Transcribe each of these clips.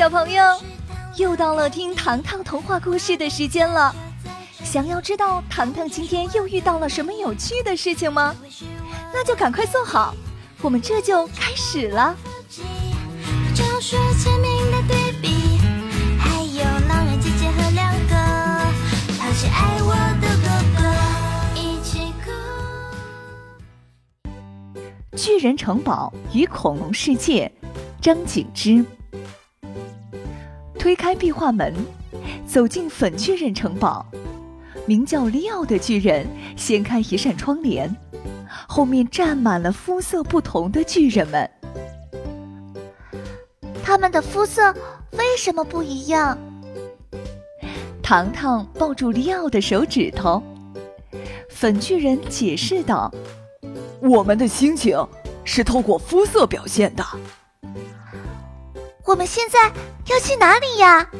小朋友，又到了听糖糖童话故事的时间了。想要知道糖糖今天又遇到了什么有趣的事情吗？那就赶快坐好，我们这就开始了。巨人城堡与恐龙世界，张景之。推开壁画门，走进粉巨人城堡。名叫利奥的巨人掀开一扇窗帘，后面站满了肤色不同的巨人们。他们的肤色为什么不一样？糖糖抱住利奥的手指头，粉巨人解释道：“我们的心情是透过肤色表现的。”我们现在要去哪里呀？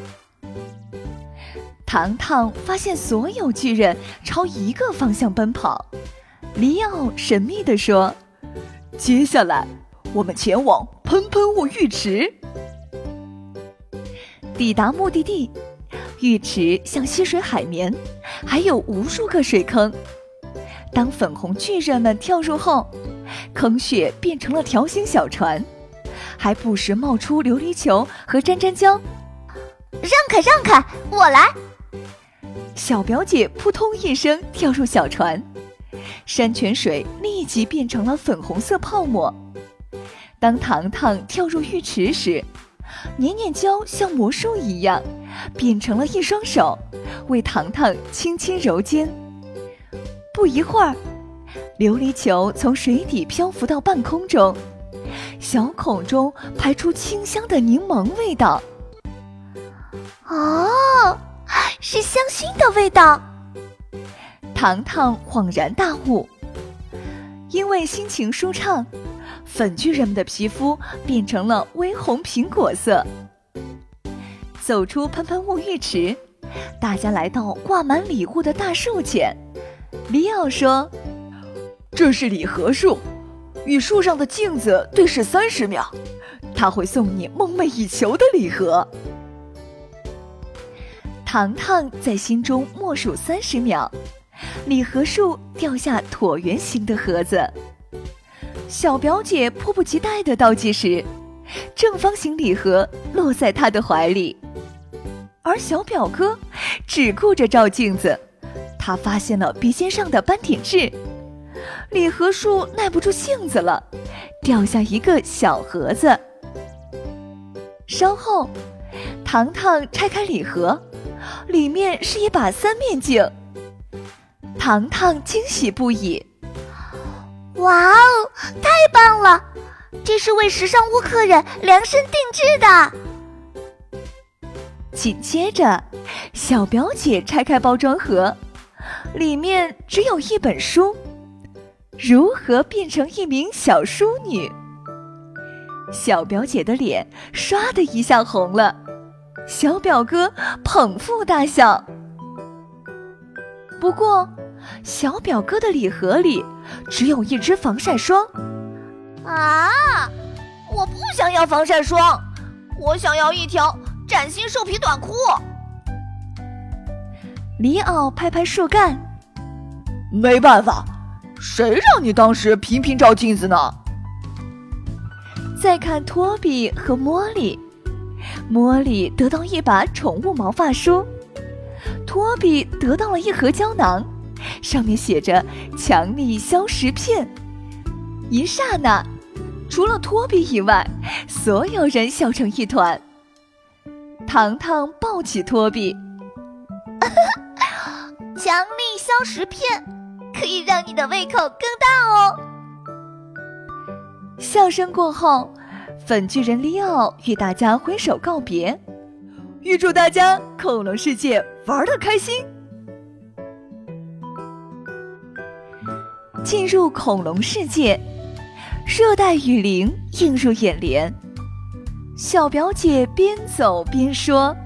糖糖发现所有巨人朝一个方向奔跑。里奥神秘地说：“接下来，我们前往喷喷雾浴池。”抵达目的地，浴池像吸水海绵，还有无数个水坑。当粉红巨人们跳入后，坑穴变成了条形小船。还不时冒出琉璃球和粘粘胶，让开让开，我来！小表姐扑通一声跳入小船，山泉水立即变成了粉红色泡沫。当糖糖跳入浴池时，黏黏胶像魔术一样，变成了一双手，为糖糖轻轻揉肩。不一会儿，琉璃球从水底漂浮到半空中。小孔中排出清香的柠檬味道。哦，是香薰的味道。糖糖恍然大悟，因为心情舒畅，粉巨人们的皮肤变成了微红苹果色。走出喷喷雾浴池，大家来到挂满礼物的大树前。里奥说：“这是礼盒树。”与树上的镜子对视三十秒，他会送你梦寐以求的礼盒。糖糖在心中默数三十秒，礼盒树掉下椭圆形的盒子。小表姐迫不及待的倒计时，正方形礼盒落在她的怀里，而小表哥只顾着照镜子，他发现了鼻尖上的斑点痣。礼盒树耐不住性子了，掉下一个小盒子。稍后，糖糖拆开礼盒，里面是一把三面镜。糖糖惊喜不已：“哇哦，太棒了！这是为时尚屋客人量身定制的。”紧接着，小表姐拆开包装盒，里面只有一本书。如何变成一名小淑女？小表姐的脸唰的一下红了，小表哥捧腹大笑。不过，小表哥的礼盒里只有一支防晒霜。啊！我不想要防晒霜，我想要一条崭新兽皮短裤。里奥拍拍树干，没办法。谁让你当时频频照镜子呢？再看托比和茉莉，茉莉得到一把宠物毛发梳，托比得到了一盒胶囊，上面写着“强力消食片”。一刹那，除了托比以外，所有人笑成一团。糖糖抱起托比，哈 哈强力消食片。可以让你的胃口更大哦！笑声过后，粉巨人利奥与大家挥手告别，预祝大家恐龙世界玩的开心。进入恐龙世界，热带雨林映入眼帘。小表姐边走边说：“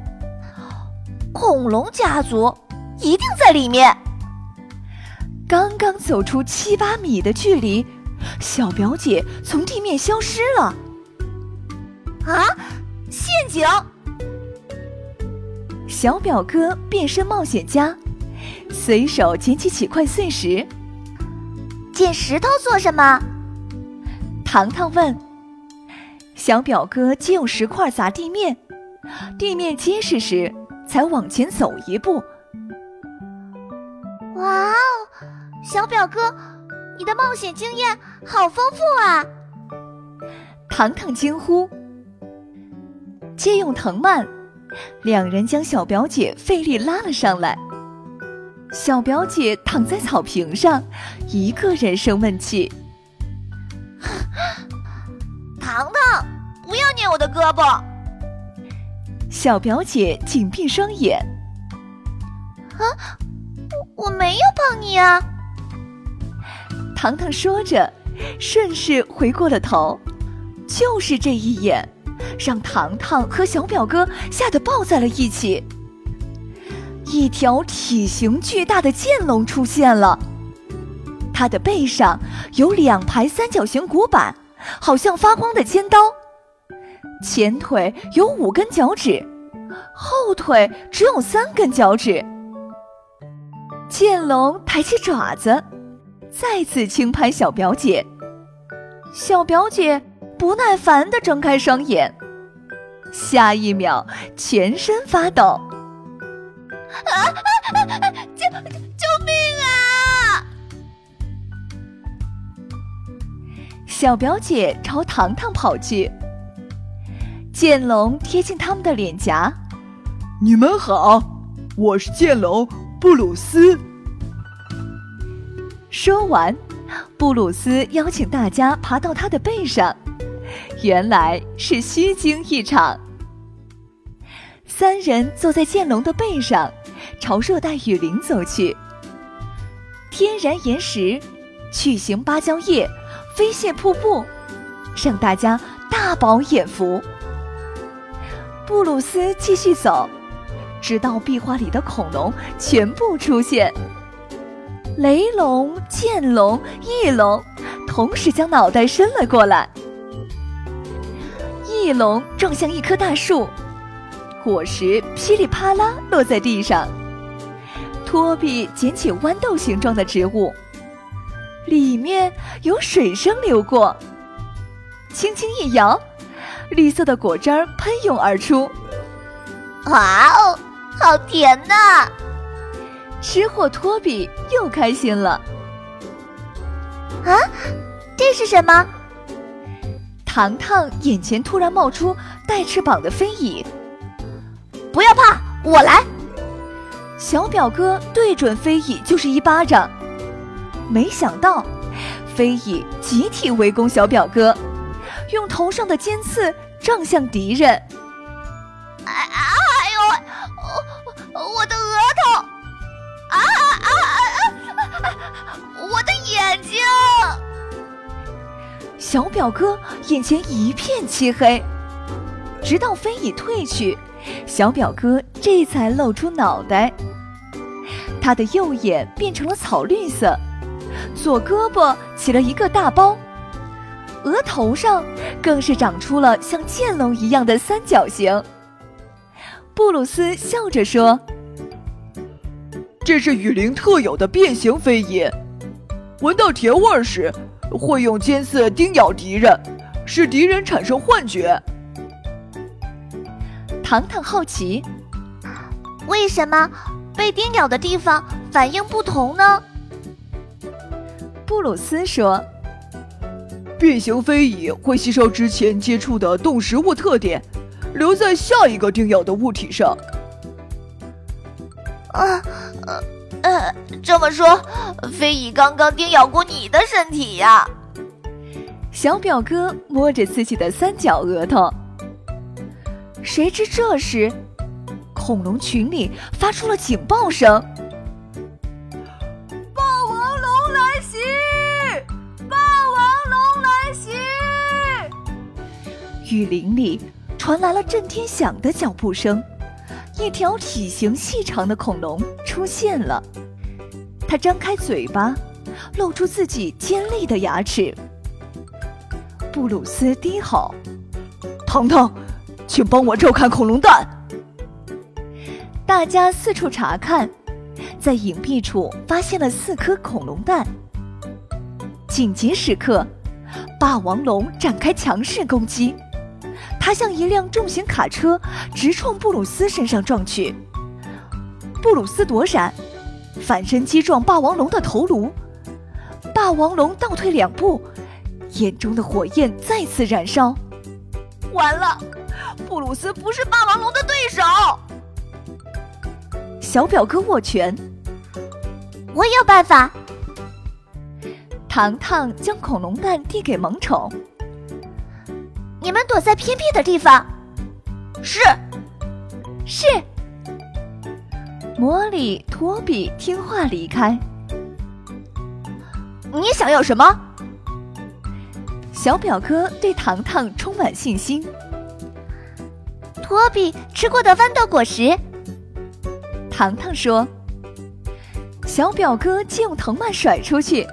恐龙家族一定在里面。”刚刚走出七八米的距离，小表姐从地面消失了。啊！陷阱！小表哥变身冒险家，随手捡起几块碎石。捡石头做什么？糖糖问。小表哥借用石块砸地面，地面结实时才往前走一步。哇哦，小表哥，你的冒险经验好丰富啊！糖糖惊呼。借用藤蔓，两人将小表姐费力拉了上来。小表姐躺在草坪上，一个人生闷气。糖糖，不要捏我的胳膊！小表姐紧闭双眼。啊，我我没有碰你啊！糖糖说着，顺势回过了头。就是这一眼，让糖糖和小表哥吓得抱在了一起。一条体型巨大的剑龙出现了，它的背上有两排三角形骨板，好像发光的尖刀。前腿有五根脚趾，后腿只有三根脚趾。剑龙抬起爪子，再次轻拍小表姐。小表姐不耐烦地睁开双眼，下一秒全身发抖。啊！救救命啊！小表姐朝糖糖跑去，剑龙贴近他们的脸颊。你们好，我是剑龙布鲁斯。说完，布鲁斯邀请大家爬到他的背上，原来是虚惊一场。三人坐在剑龙的背上。朝热带雨林走去。天然岩石、巨型芭蕉叶、飞蟹瀑布，让大家大饱眼福。布鲁斯继续走，直到壁画里的恐龙全部出现。雷龙、剑龙、翼龙同时将脑袋伸了过来。翼龙撞向一棵大树，果实噼里啪啦落在地上。托比捡起豌豆形状的植物，里面有水声流过。轻轻一摇，绿色的果汁儿喷涌而出。哇哦，好甜呐！吃货托比又开心了。啊，这是什么？糖糖眼前突然冒出带翅膀的飞蚁。不要怕，我来。小表哥对准飞蚁就是一巴掌，没想到飞蚁集体围攻小表哥，用头上的尖刺撞向敌人。小表哥眼前一片漆黑，直到飞蚁退去，小表哥这才露出脑袋。他的右眼变成了草绿色，左胳膊起了一个大包，额头上更是长出了像剑龙一样的三角形。布鲁斯笑着说：“这是雨林特有的变形飞蚁，闻到甜味时会用尖刺叮咬敌人，使敌人产生幻觉。”糖糖好奇：“为什么？”被叮咬的地方反应不同呢？布鲁斯说：“变形飞蚁会吸收之前接触的动食物特点，留在下一个叮咬的物体上。”啊，呃，呃，这么说，飞蚁刚刚叮咬过你的身体呀？小表哥摸着自己的三角额头，谁知这时。恐龙群里发出了警报声：“霸王龙来袭！霸王龙来袭！”雨林里传来了震天响的脚步声，一条体型细长的恐龙出现了。它张开嘴巴，露出自己尖利的牙齿。布鲁斯低吼：“糖糖，请帮我照看恐龙蛋。”大家四处查看，在隐蔽处发现了四颗恐龙蛋。紧急时刻，霸王龙展开强势攻击，它像一辆重型卡车直冲布鲁斯身上撞去。布鲁斯躲闪，反身击撞霸王龙的头颅，霸王龙倒退两步，眼中的火焰再次燃烧。完了，布鲁斯不是霸王龙的对手。小表哥握拳，我有办法。糖糖将恐龙蛋递给萌宠，你们躲在偏僻的地方。是，是。魔力、托比听话离开。你想要什么？小表哥对糖糖充满信心。托比吃过的豌豆果实。糖糖说：“小表哥借用藤蔓甩出去，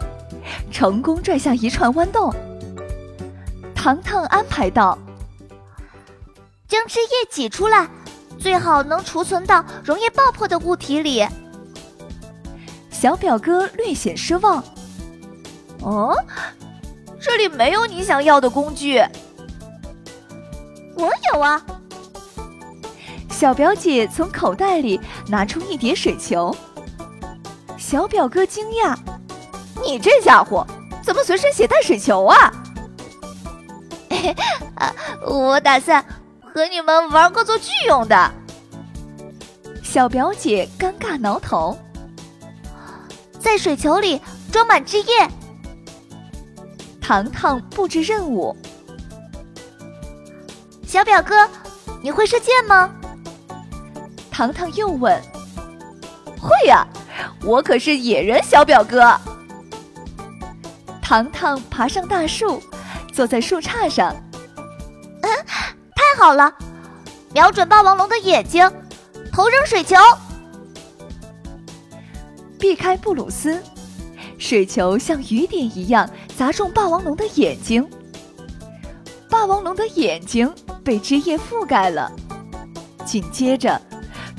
成功拽下一串豌豆。”糖糖安排道：“将汁液挤出来，最好能储存到容易爆破的物体里。”小表哥略显失望：“哦，这里没有你想要的工具。”“我有啊。”小表姐从口袋里拿出一叠水球。小表哥惊讶：“你这家伙怎么随身携带水球啊？”“ 我打算和你们玩恶作剧用的。”小表姐尴尬挠头。在水球里装满汁液。糖糖布置任务。小表哥，你会射箭吗？糖糖又问：“会呀，我可是野人小表哥。”糖糖爬上大树，坐在树杈上。嗯，太好了！瞄准霸王龙的眼睛，投扔水球，避开布鲁斯。水球像雨点一样砸中霸王龙的眼睛，霸王龙的眼睛被枝叶覆盖了。紧接着。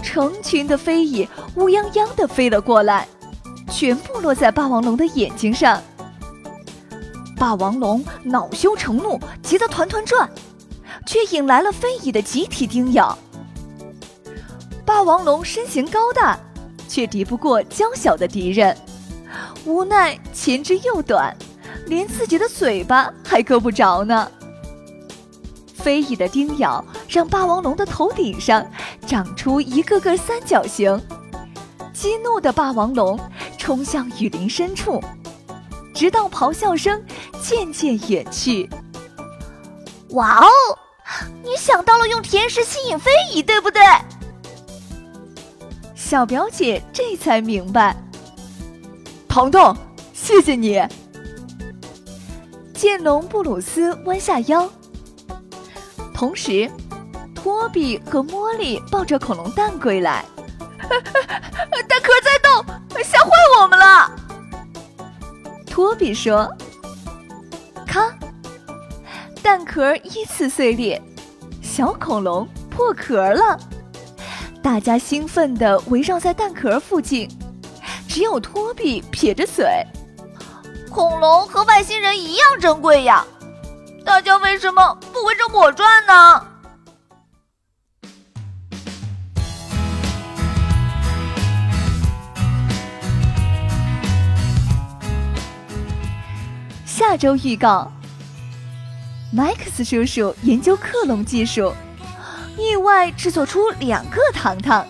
成群的飞蚁乌泱泱的飞了过来，全部落在霸王龙的眼睛上。霸王龙恼羞成怒，急得团团转，却引来了飞蚁的集体叮咬。霸王龙身形高大，却敌不过娇小的敌人，无奈前肢又短，连自己的嘴巴还够不着呢。飞蚁的叮咬让霸王龙的头顶上长出一个个三角形，激怒的霸王龙冲向雨林深处，直到咆哮声渐渐远去。哇哦，你想到了用甜食吸引飞蚁，对不对？小表姐这才明白。彤彤，谢谢你。剑龙布鲁斯弯下腰。同时，托比和茉莉抱着恐龙蛋归来，蛋壳在动，吓坏我们了。托比说：“看，蛋壳依次碎裂，小恐龙破壳了。”大家兴奋地围绕在蛋壳附近，只有托比撇着嘴：“恐龙和外星人一样珍贵呀。”大家为什么不围着我转呢？下周预告：麦克斯叔叔研究克隆技术，意外制作出两个糖糖，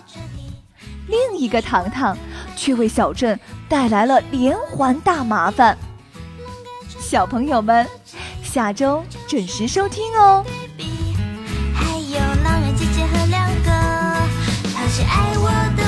另一个糖糖却为小镇带来了连环大麻烦。小朋友们，下周准时收听哦。还有哪人姐姐和两个，他是爱我的。